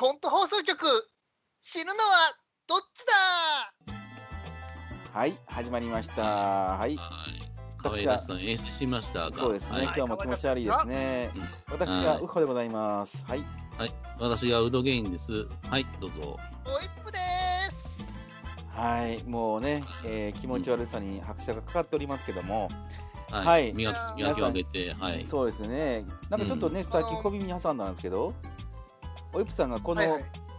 コント放送局死ぬのはどっちだ？はい始まりました。はい。はい。可愛らしさん演出しましたが。そうですね、はい。今日も気持ち悪いですね。うん。私がウッホでございます。はい。はい。私がウドゲインです。はい、どうぞ。おいっぷです。はい。もうね、えー気持ち悪さに拍車がかかっておりますけども、はい。はい。磨き、磨きを上げて、はい。そうですね。なんかちょっとね、最近小耳に挟んだんですけどおいぷさんがこの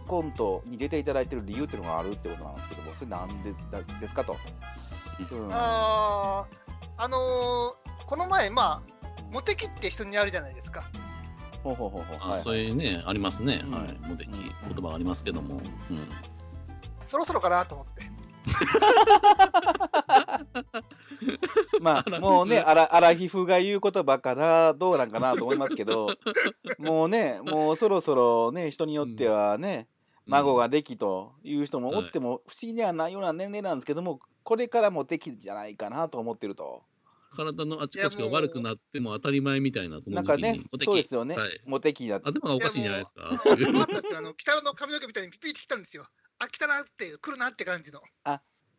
コントに出ていただいてる理由っていうのがあるってことなんですけどもそれなんでだですかと、うん。あーあのーこの前まあモテキって人にあるじゃないですか。ほうほうほうほう。あ、はい。そういうね、ありますね。うん。はい。モテキ、うん。言葉がありますけども。うん。そろそろかなと思って まあ、もうね、アラアラヒフが言う言葉からどうなんかなと思いますけど、もうね、もうそろそろね、人によってはね、孫ができという人もおっても不思議ではないような年齢なんですけども、これからもできじゃないかなと思ってると。体のあちこちが悪くなっても当たり前みたいな、このなんかね時期に。モテキそうですよねはい。モテ期だって。頭がおかしいんじゃないですか。私あの北野の髪の毛みたいにピピってきたんですよあ来たなって来るなって感じの。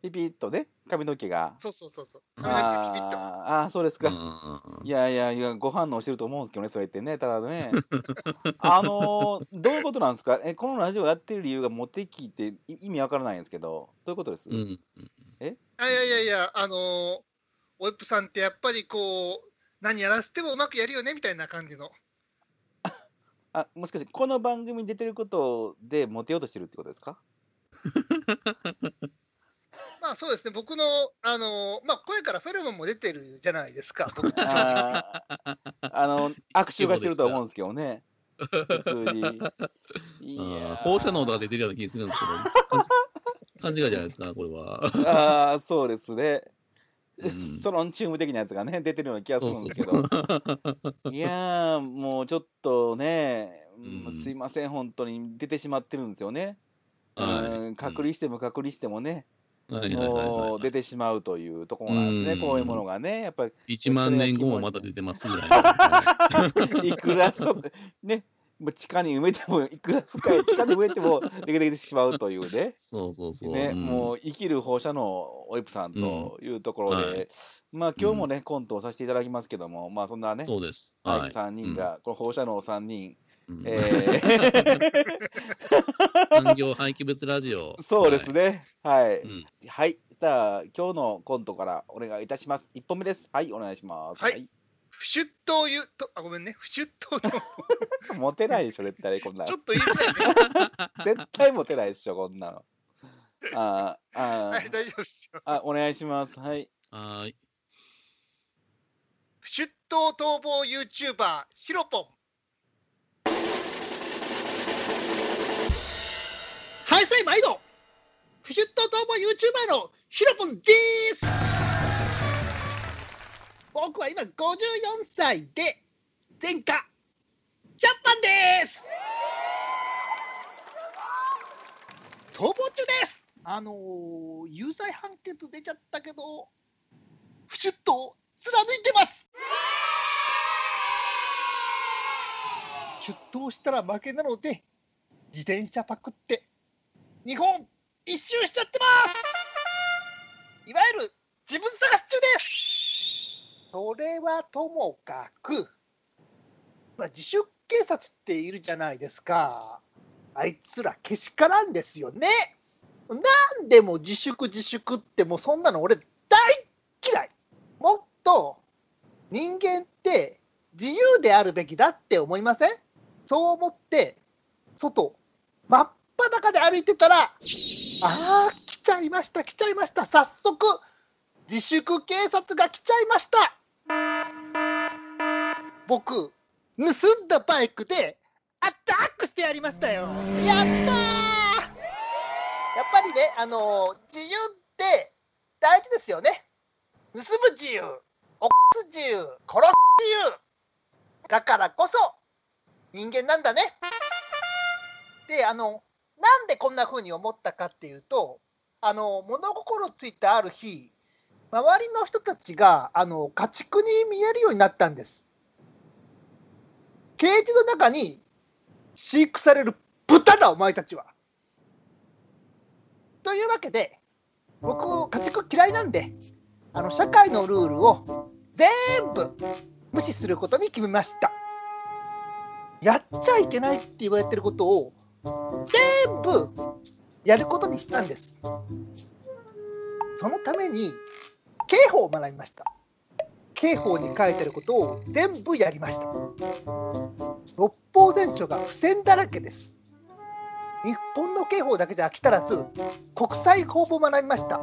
ピピッとね、髪の毛が。そうそうそうそう。髪の毛ピピッと。あーあー、そうですか。うんいやいやいや、ご反応してると思うんですけどね、それってね、ただね。あのーどういうことなんですか？え、このラジオやってる理由がモテ期ってい意味わからないんですけど、どういうことです、うん。いやいやいやいやあのーおいっぷさんってやっぱりこう何やらせてもうまくやるよねみたいな感じの。あもしかしてこの番組に出てることでモテようとしてるってことですか？まあそうですね。僕のあのーまあ声からフェロモンも出てるじゃないですか。僕あー。あの握手がしてると思うんですけどね。普通に。いあやー。放射能とか出てるような気がするんですけど、勘勘違いじゃないですか、これは。あーそうですね、うん。ソロンチューム的なやつがね出てるような気がするんですけど。いやーもうちょっとね、うんうん。すいません本当に。出てしまってるんですよね、はい。うん隔離しても隔離してもね、もうはい。出てしまうというところなんですね、うん。こういうものがね。やっぱり1万年後もまた出てますぐらいの。いくらそね。もう地下に埋めてもいくら深い地下に埋めても出てきてしまうというね。そうそうそう。ね、ん。もう生きる放射能オイプさんというところで、うんはい。まあ今日もね、コントをさせていただきますけどもまあそんなねそうです。はい。はい。3人が、この放射能3人、うん、えー。産業廃棄物ラジオ。そうですね。はい、うん。はい。じゃあ今日のコントからお願いいたします。1本目です。はいお願いします。はい。不出頭いうとあごめんね。不出頭とちはいモテないでしょ絶対こんなの。ょっと言いづらいね。絶対モテないでしょこんなの。あーあー、はい大丈夫ですよ。あお願いします。はい。はーい。不出頭逃亡 YouTuber ヒロポンはいさい毎度不出頭逃亡 YouTuber のヒロポンです。僕は今54歳で前科ジャパンです。逃亡中です。あのー、有罪判決出ちゃったけど不出頭貫いてます。出頭したら負けなので自転車パクって日本一周しちゃってます。いわゆる自分探し中です。それはともかく、まあ、自主警察っているじゃないですか。あいつらけしからんですよね。なんでも自粛自粛ってもうそんなの俺大嫌い。もっと人間って自由であるべきだって思いません？そう思って外真っ裸で歩いてたらああ来ちゃいました来ちゃいました。早速自粛警察が来ちゃいました。僕盗んだバイクでアタックしてやりましたよ。やったー!やっぱりねあの自由って大事ですよね。盗む自由おす自由殺す自由。だからこそ人間なんだね。であのなんでこんな風に思ったかっていうとあの物心ついたある日周りの人たちがあの家畜に見えるようになったんです。ケージの中に飼育される豚だお前たちは。というわけで僕家畜嫌いなんであの社会のルールを全部無視することに決めました。やっちゃいけないって言われてることを全部やることにしたんです。そのために刑法を学びました。刑法に書いてあることを全部やりました。六法全書が付箋だらけです。日本の刑法だけじゃ飽き足らず国際法も学びました。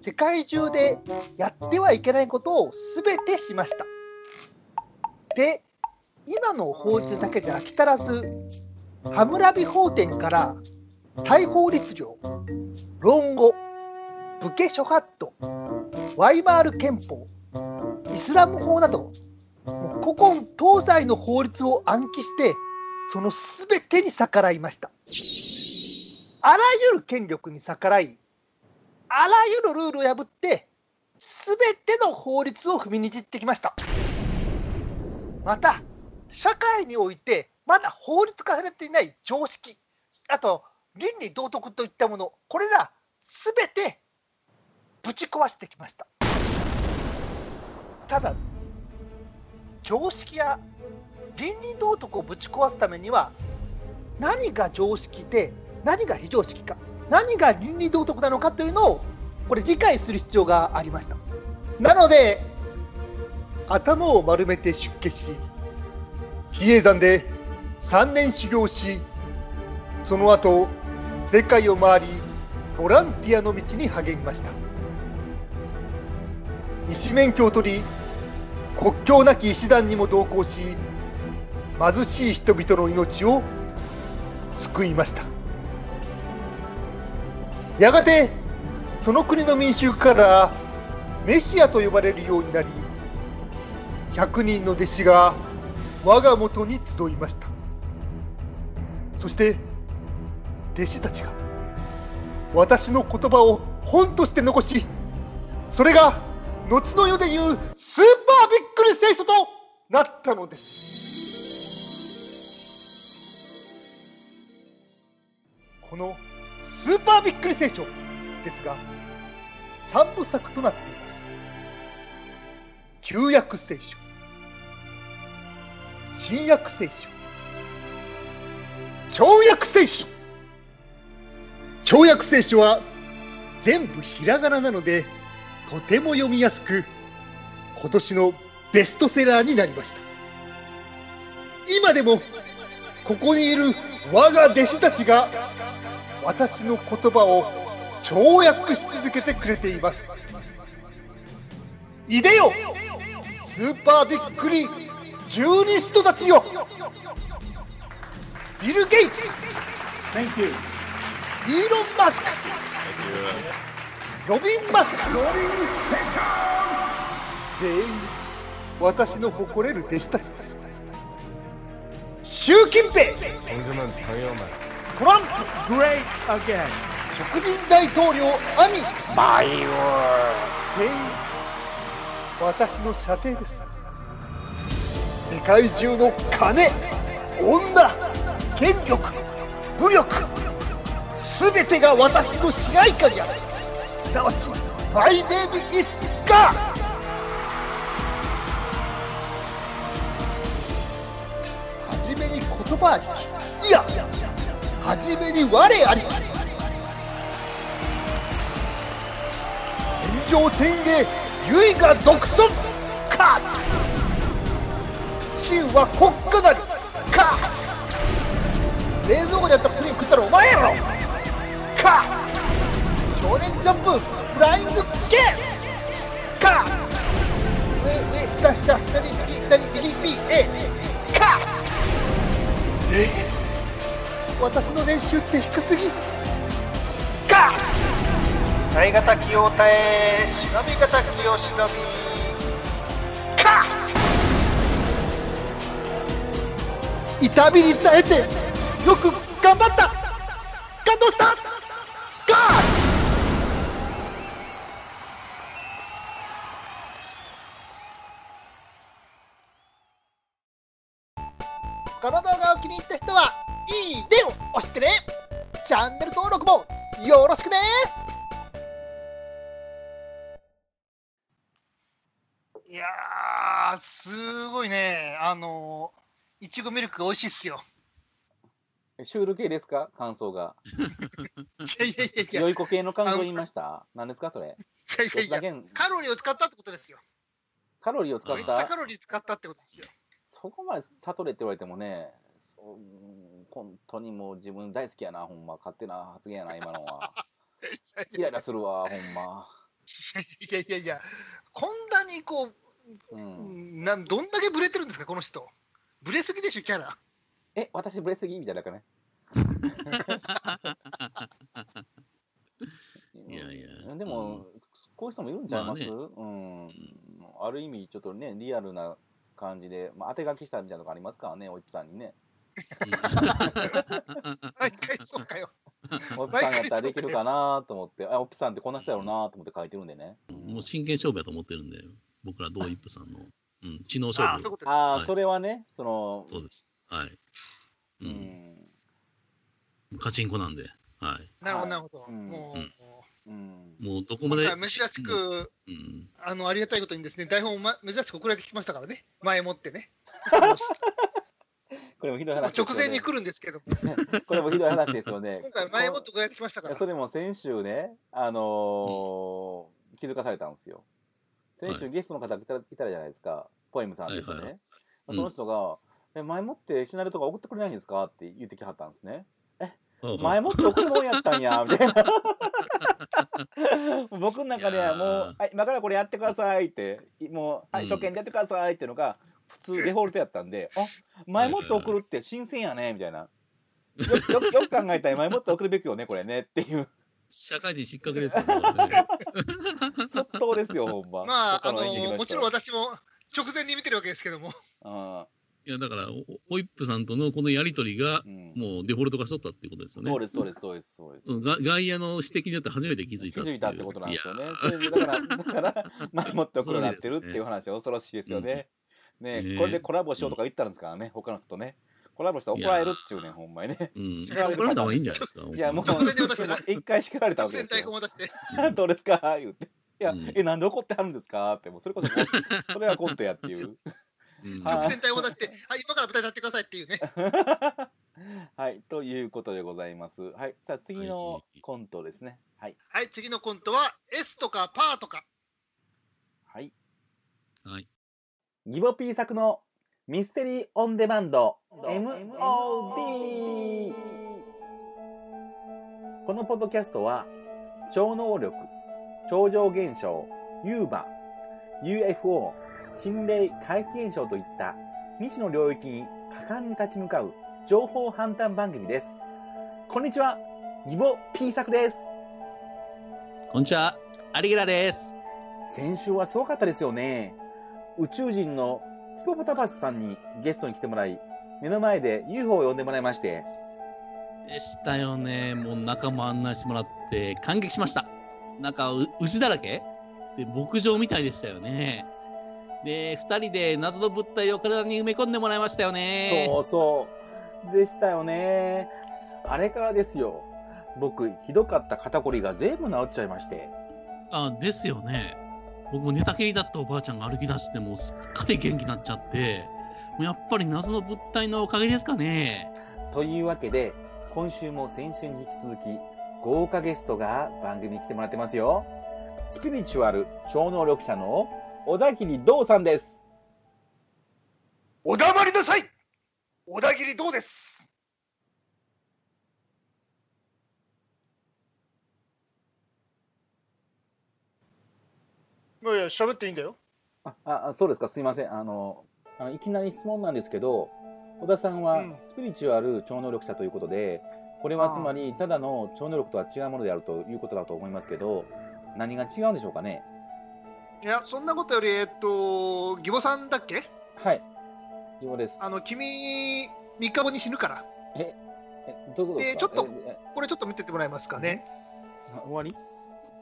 世界中でやってはいけないことを全てしました。で今の法律だけで飽き足らずハムラビ法典から大法律令論語武家諸法度ワイマール憲法イスラム法など古今東西の法律を暗記してその全てに逆らいました。あらゆる権力に逆らいあらゆるルールを破って全ての法律を踏みにじってきました。また社会においてまだ法律化されていない常識あと倫理道徳といったものこれら全てぶち壊してきました。ただ常識や倫理道徳をぶち壊すためには何が常識で何が非常識か何が倫理道徳なのかというのをこれ理解する必要がありました。なので頭を丸めて出家し比叡山で3年修行しその後世界を回りボランティアの道に励みました。医師免許を取り国境なき医師団にも同行し貧しい人々の命を救いました。やがてその国の民衆からメシアと呼ばれるようになり100人の弟子が我が元に集いました。そして弟子たちが私の言葉を本として残しそれが後の世でいうスーパーびっくり聖書となったのです。このスーパーびっくり聖書ですが3部作となっています。旧約聖書新約聖書跳躍聖書。跳躍聖書は全部ひらがななのでとても読みやすく今年のベストセラーになりました。今でもここにいる我が弟子たちが私の言葉を跳躍し続けてくれています。いでよスーパーびっくりジュニストたちよ。ビル・ゲイツ。Thank you. イーロン・マスク。ロビン・マスク。全員私の誇れる弟子たち。習近平。トランプ。Great again. 食人大統領アミ。マイオー全員私の射程です。世界中の金女。権力武力全てが私の支配下にある。すなわちマイネームイスガーはじめに言葉あり。いやはじめに我あり。き天上天下唯我独尊。カーツ中は国家なり。カーツ冷蔵庫にあったプリン食ったらお前やろ。カーツ少年ジャンプフライングゲーム。カーツ上上下下左右左右右 A カーツえ？私の練習って低すぎ。カーツ才型きを耐え忍び型きを忍び。カー痛みに耐えてよく頑張った。感動した。ガーこの動画を気に入った人はいいねを押してね。チャンネル登録もよろしくね。いやー、すごいね。あのー、いちごミルク美味しいっすよ。シュール系ですか？感想が。いやいやいやいや、良い子系の感想言いました？何ですかそれ？いやいやいやカロリーを使ったってことですよ。カロリーを使っめっちゃカたロリー使ったってことですよ。そこまで悟れって言われてもね、そううん本当にもう自分大好きやな、ほんま。勝手な発言やな、今のは。イライラするわ、ほんま。いやいやいや、こんなにこう、うん。なんどんだけブレてるんですか、この人。ブレすぎでしょ、キャラ。え、私ブレすぎ？みたいなかね。いやいやでも、こういう人もいるんちゃいます、うん。ある意味、ちょっとね、リアルな感じで、まあ、当て書きしたみたいなとこありますからね、おっちさんにね。毎回そうかよ。おっぴさんやったらできるかなと思って、あ、おっぴさんってこんな人やろうなと思って書いてるんでね。もう真剣勝負やと思ってるんで、僕ら同一夫さんの、うん、知能あ勝負。ああ、はいそれはね、その、そうです。はい。ううん。ん。カチンコなんで。はい。なるほど、なるほど。うんもう、うんうん。もうどこまで。珍しく、うん。あの、ありがたいことにですね、台本を、ま、珍しく送られてきましたからね。前もってね。これもひどい話ですよね。直前に来るんですけども、これもひどい話ですよね。今回前もって送られてきましたから。それも先週ね、あのー気づかされたんですよ。先週はいゲストの方いたいたじゃないですか、ポエムさんですよね。はいはいその人が、え、前もってシナリオとか送ってくれないんですか？って言ってきはったんですね。前もって送るもんやったんや、みたいな。僕の中ではもいうはい、今からこれやってくださいって、もう、はい、うん初見でやってくださいっていうのが、普通デフォルトやったんで、あ、前もって送るって新鮮やね、みたいな。よよよく考えたら前もって送るべきよね、これねっていう。社会人失格ですよね。即答ですよ、ほんま。まあ、あのもちろん私も直前に見てるわけですけども、あいや、だから、おホイップさんとのこのやりとりがもうデフォルト化しとったっていうことですよね。そうです、そうです、そうです、そうです。うんが外野の指摘によって初めて気づい気たづいたってことなんですよねだから、だから、前もって送るなってるっていう話は恐ろしいですよね。ねねこれでコラボしようとか言ったんですからね、他の人とね。コラボしたら怒られるっちゅうねん、ほんまにね。うん。叱られた方がいいんじゃないですか。いや、もう、一回叱られたわけですよ。どうですか？言って。いや、うんえ、なんで怒ってはるんですか？って、もうそれこそそれはコントやっていう。直前台本を出して、はい、今から舞台立ってくださいっていうね。はい、ということでございます。はい、さあ次のコントですね。はい、はい、次のコントは S とかパーとか。はい。はい。ギボピー作のミステリーオンデマンド MOD このポッドキャストは超能力、超常現象、UMA、UFO、心霊怪奇現象といった未知の領域に果敢に立ち向かう情報判断番組です。こんにちは、ギボピー作です。こんにちは。アリゲラです。先週はすごかったですよね。宇宙人のヒポポタパスさんにゲストに来てもらい、目の前で UFO を呼んでもらいまして、でしたよね。もう中も案内してもらって感激しました。中う牛だらけ？で牧場みたいでしたよね。で、二人で謎の物体を体に埋め込んでもらいましたよね。そうそう。でしたよね。あれからですよ。僕、ひどかった肩こりが全部治っちゃいまして。あ、ですよね。僕も寝たきりだったおばあちゃんが歩き出して、もうすっかり元気になっちゃって、もうやっぱり謎の物体のおかげですかね。というわけで、今週も先週に引き続き、豪華ゲストが番組に来てもらってますよ。スピリチュアル超能力者の小田切道さんです。お黙りなさい小田切どうです？いやいや、喋っていいんだよ。あ、あ、そうですか。すいません。あの、あのいきなり質問なんですけど、小田さんはうんスピリチュアル超能力者ということで、これはつまりただの超能力とは違うものであるということだと思いますけど、何が違うんでしょうかね？いや、そんなことより、えっと、義母さんだっけ？はい。ようです。あの、君、3日後に死ぬから。え、どういうことですか？でちょっとええこれちょっと見てってもらえますかね。あ終わり？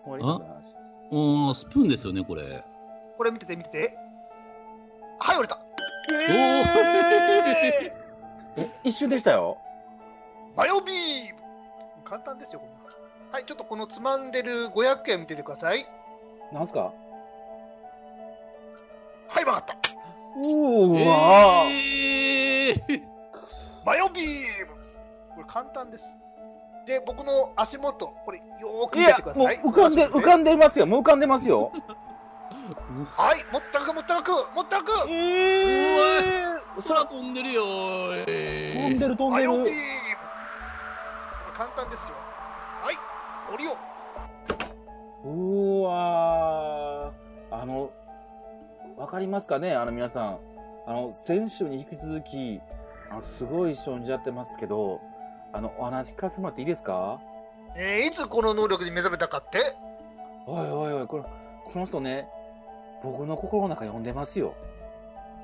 終わり？あ？おー、スプーンですよね、これ。これ見てて、見てて。はい、折れた。えーえ、一瞬でしたよ。マヨビーム簡単ですよ、こんなはい、ちょっとこのつまんでる500円見ててください。なんすか？はい、わかった。うーわえー、マヨビーム。これ簡単です。で、僕の足元、これよーく見てください。浮かんで浮かんんでますよ。もう浮かんでますよ。はい、もったくもったくもったく。え空飛んでるよえー飛んでる飛んでる。マヨビーム。これ簡単ですよ。はい、降りよう。うーわー。あのわかりますかね？あの皆さん。あの先週に引き続きあのすごい一緒にやってますけどあのお話聞かせてもらっていいですか？えーいつこの能力に目覚めたかって？おいおいおいこれこの人ね僕の心の中読んでますよ。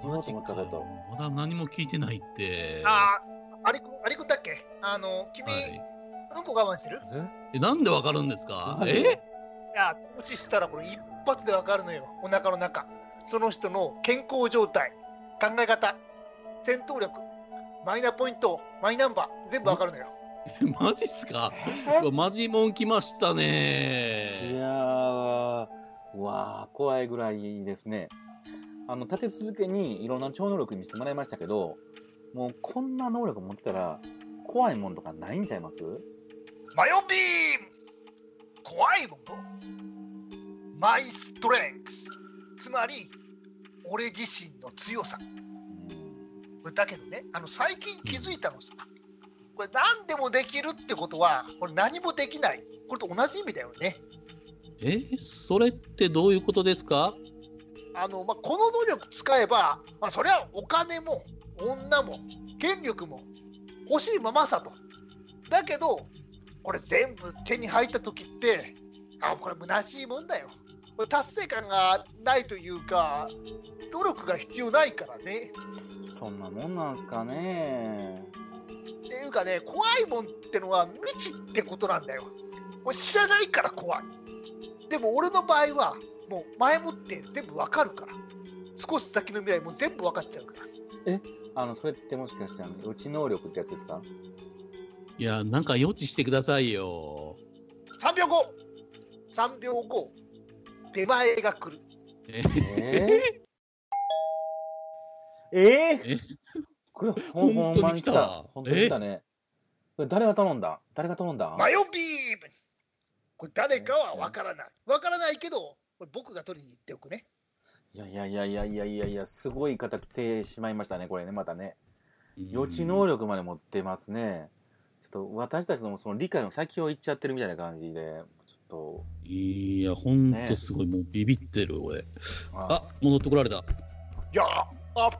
言おうとマジか思ったこと。まだ何も聞いてないって。あー、アリくん、アリくんだっけ？あの、君、はい。うんこ我慢してる？え、なんでわかるんですか？え？いや、投資したらこれ一発でわかるのよ、お腹の中。その人の健康状態、考え方、戦闘力、マイナポイント、マイナンバー、全部わかるのよ。マジっすか？マジもん来ましたいね。やーうわー怖いぐらいですね。あの立て続けにいろんな超能力見せてもらいましたけどもうこんな能力持ってたら怖いもんとかないんちゃいます？マヨビーム！怖いものマイストレンクスつまり、俺自身の強さ。うんだけどね、あの最近気づいたのさ、これ何でもできるってことは、これ何もできない。これと同じ意味だよね。え、それってどういうことですか？あのまあ、この能力使えば、まあ、それはお金も女も権力も欲しいままさと。だけど、これ全部手に入った時って、あこれ虚しいもんだよ。達成感がないというか、努力が必要ないからね。そんなもんなんすかねっていうかね、怖いもんってのは未知ってことなんだよ。俺知らないから怖い。でも俺の場合は、もう前もって全部わかるから。少し先の未来も全部わかっちゃうから。あのそれってもしかしてあの予知能力ってやつですか？いや、なんか予知してくださいよ。3秒後 !3 秒後、出前が来る。ええー、えー、えこれほん本当に来た。本当に来たね。これ誰が頼んだ？誰が頼んだ？マヨビーム。これ誰かはわからない。わからないけど、これ僕が取りに行っておくね。いやいやいやいやいやいやいやすごい方来てしまいましたねこれねまたね。うん。予知能力まで持ってますね。ちょっと私たちのその理解の先を言っちゃってるみたいな感じでちょいや、ほんとすごい、もうビビってる、俺。あ、戻ってこられた。いやーあ、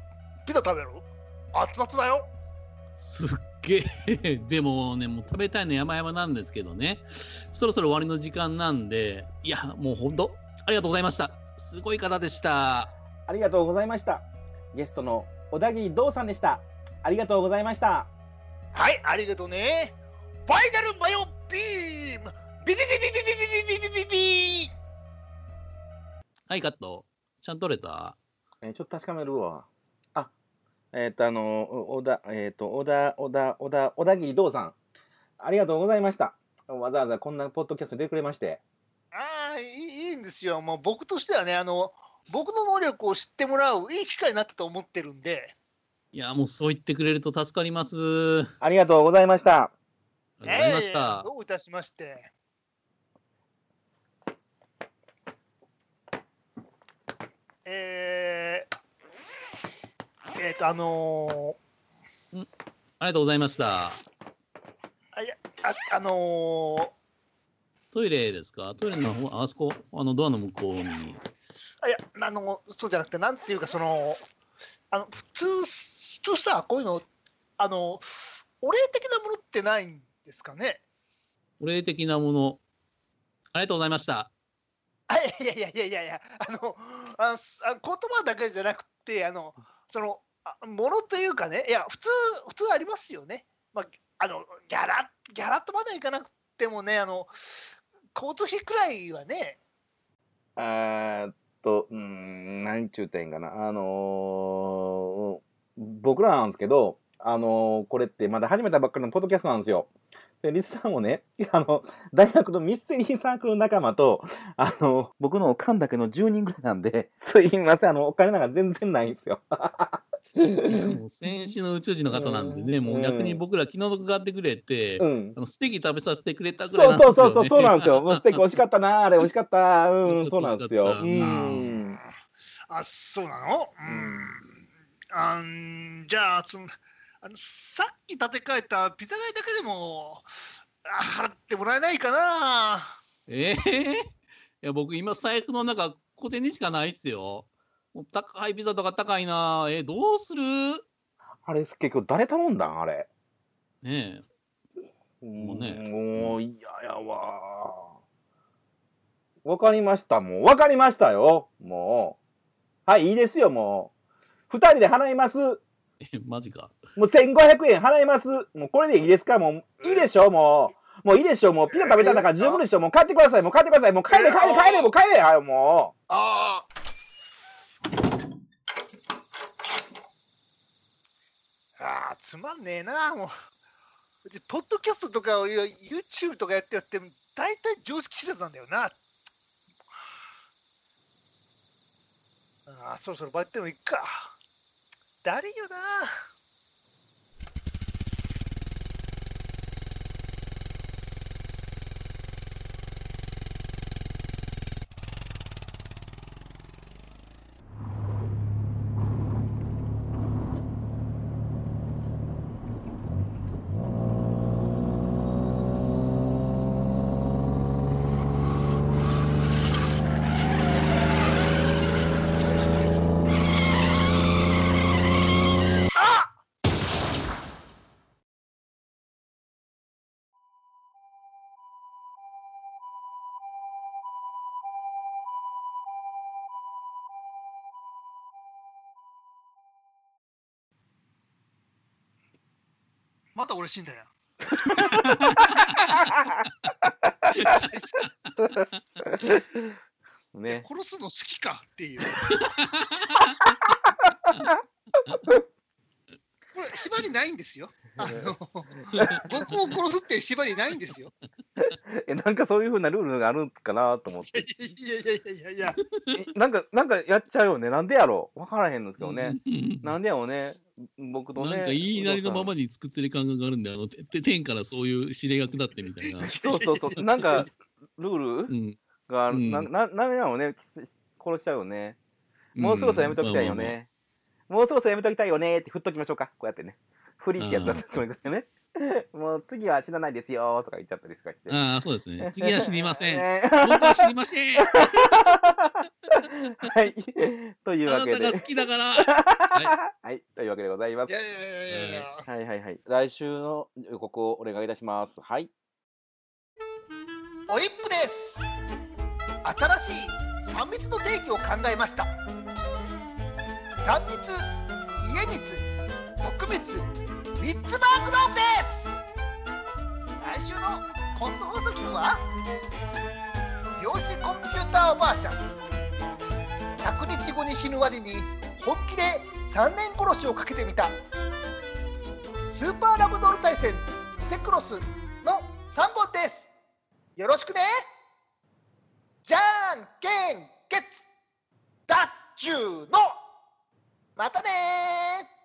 ピザ食べる？熱々だよ。すっげえ。でもね、もう食べたいの山々なんですけどね。そろそろ終わりの時間なんで、いや、もうほんと、ありがとうございました。すごい方でした。ありがとうございましたゲストの小田切道さんでしたありがとうございましたはい、ありがとうね。ファイナルマヨビームビビビビビビビビビビビはい、カット。ちゃんと取れたえーちょっと確かめるわ。あ、えっ、と、あの、お小田、えっ、と、小田、小田、小田、小田切道さん。ありがとうございました。わざわざこんなポッドキャストに出てくれまして。ああ、いいいいんですよ。もう僕としてはね、あの、僕の能力を知ってもらういい機会になったと思ってるんで、いや、もうそう言ってくれると助かります。ありがとうございました。ありがとうございましたええ。どういたしまして。ー、えーと、あのありがとうございました。ー、あいやああのー、トイレですか？トイレの方、あそこ、あのドアの向こうに。あいや、あの、そうじゃなくて、なんていうか、その、あの、普通、普通さ、こういうの、あの、お礼的なものってないんですかね？お礼的なもの。ありがとうございました。あいやいやいやいやいや、あの、あすあ言葉だけじゃなくて、あの、その、あものというかね、いや、普通、普通ありますよね。まあ、あの、ギャラ、ギャラとまでいかなくてもね、あの、交通費くらいはね、えっと、うーん、何ちゅうてんかな。あのー僕らなんですけど、あのーこれってまだ始めたばっかりのポッドキャストなんですよ。で、リスさんもね、あの、大学のミステリーサークル仲間と、あの、僕のおかんだけの10人ぐらいなんで、すいません、あの、お金なんか全然ないんですよ。いや もう先週の宇宙人の方なんでね、うんもう逆に僕ら気の毒がってくれて、うんあ。のステーキ食べさせてくれたぐらいそうなんですよ、ね。そうそうそう、そうなんですよ。もうステーキ美味しかったな、あれ美味しかった。うん、そうなんですよ。うん。あ、そうなの？うん。あんじゃあ、その、あの、さっき建て替えたピザ代だけでも、あ払ってもらえないかなええ？いや僕今財布の中小銭しかないっすよ。もう高いピザとか高いな。えどうする？あれ、結局誰頼んだん？あれ。ねえ。もうねもう嫌やわ。わかりました、もう。わかりましたよ。もう。はい、いいですよ、もう。二人で払います。もえマジか。う1500円払います。もうこれでいいですか？もう、いいでしょ？もう。もういいでしょ？もうピザ食べたんだから十分でしょ？もう帰ってください。もう帰ってください。もう帰れ、帰れ、帰れ、もう帰れ。はい、もああ。ああ、つまんねえな、もう。でポッドキャストとかを YouTube とかやってやって、大体常識知らずなんだよな。ああ、そろそろバイトでも行くか。だりよな。また俺死んだよ。う。ね。殺すの好きかっていう。これ、縛りないんですよ。あの 僕を殺すって縛りないんですよ。え、なんかそういう風なルールがあるんかなと思って。いやいやいやいやいや。えなんか、なんかやっちゃうよね。なんでやろうわからへんのですけどね。うんなんでやろうね。僕とね。なんか言いなりのままに作ってる感覚があるんで、あのてて天からそういう指令が下ってみたいな。そうそうそう。なんか、ルール？うん、が、うんな、な、なんやろうね。殺しちゃうよね。もうそろそろやめときたいよね。もうそろそろやめときたいよねって振っときましょうか。こうやってね。フリーってやつだと思うね。もう次は知らないですよとか言っちゃったりとかして。ああ、そうですね。次は知りません。ね僕は知りません。はい。というわけで。あなたが好きだから。ははい。というわけでございますいや。いやいやい。はいはいはい。来週の予告をお願いいたします。はい。おいっぷです。新しい三密の定義を考えました。単密、家密、特密、三つマークローブです。来週のコント放送局は、量子コンピューターおばあちゃん。100日後に死ぬ割に本気で3年殺しをかけてみた。スーパーラブドール対戦セクロスの3本です。よろしくねじゃんけんけつダッチューのまたねー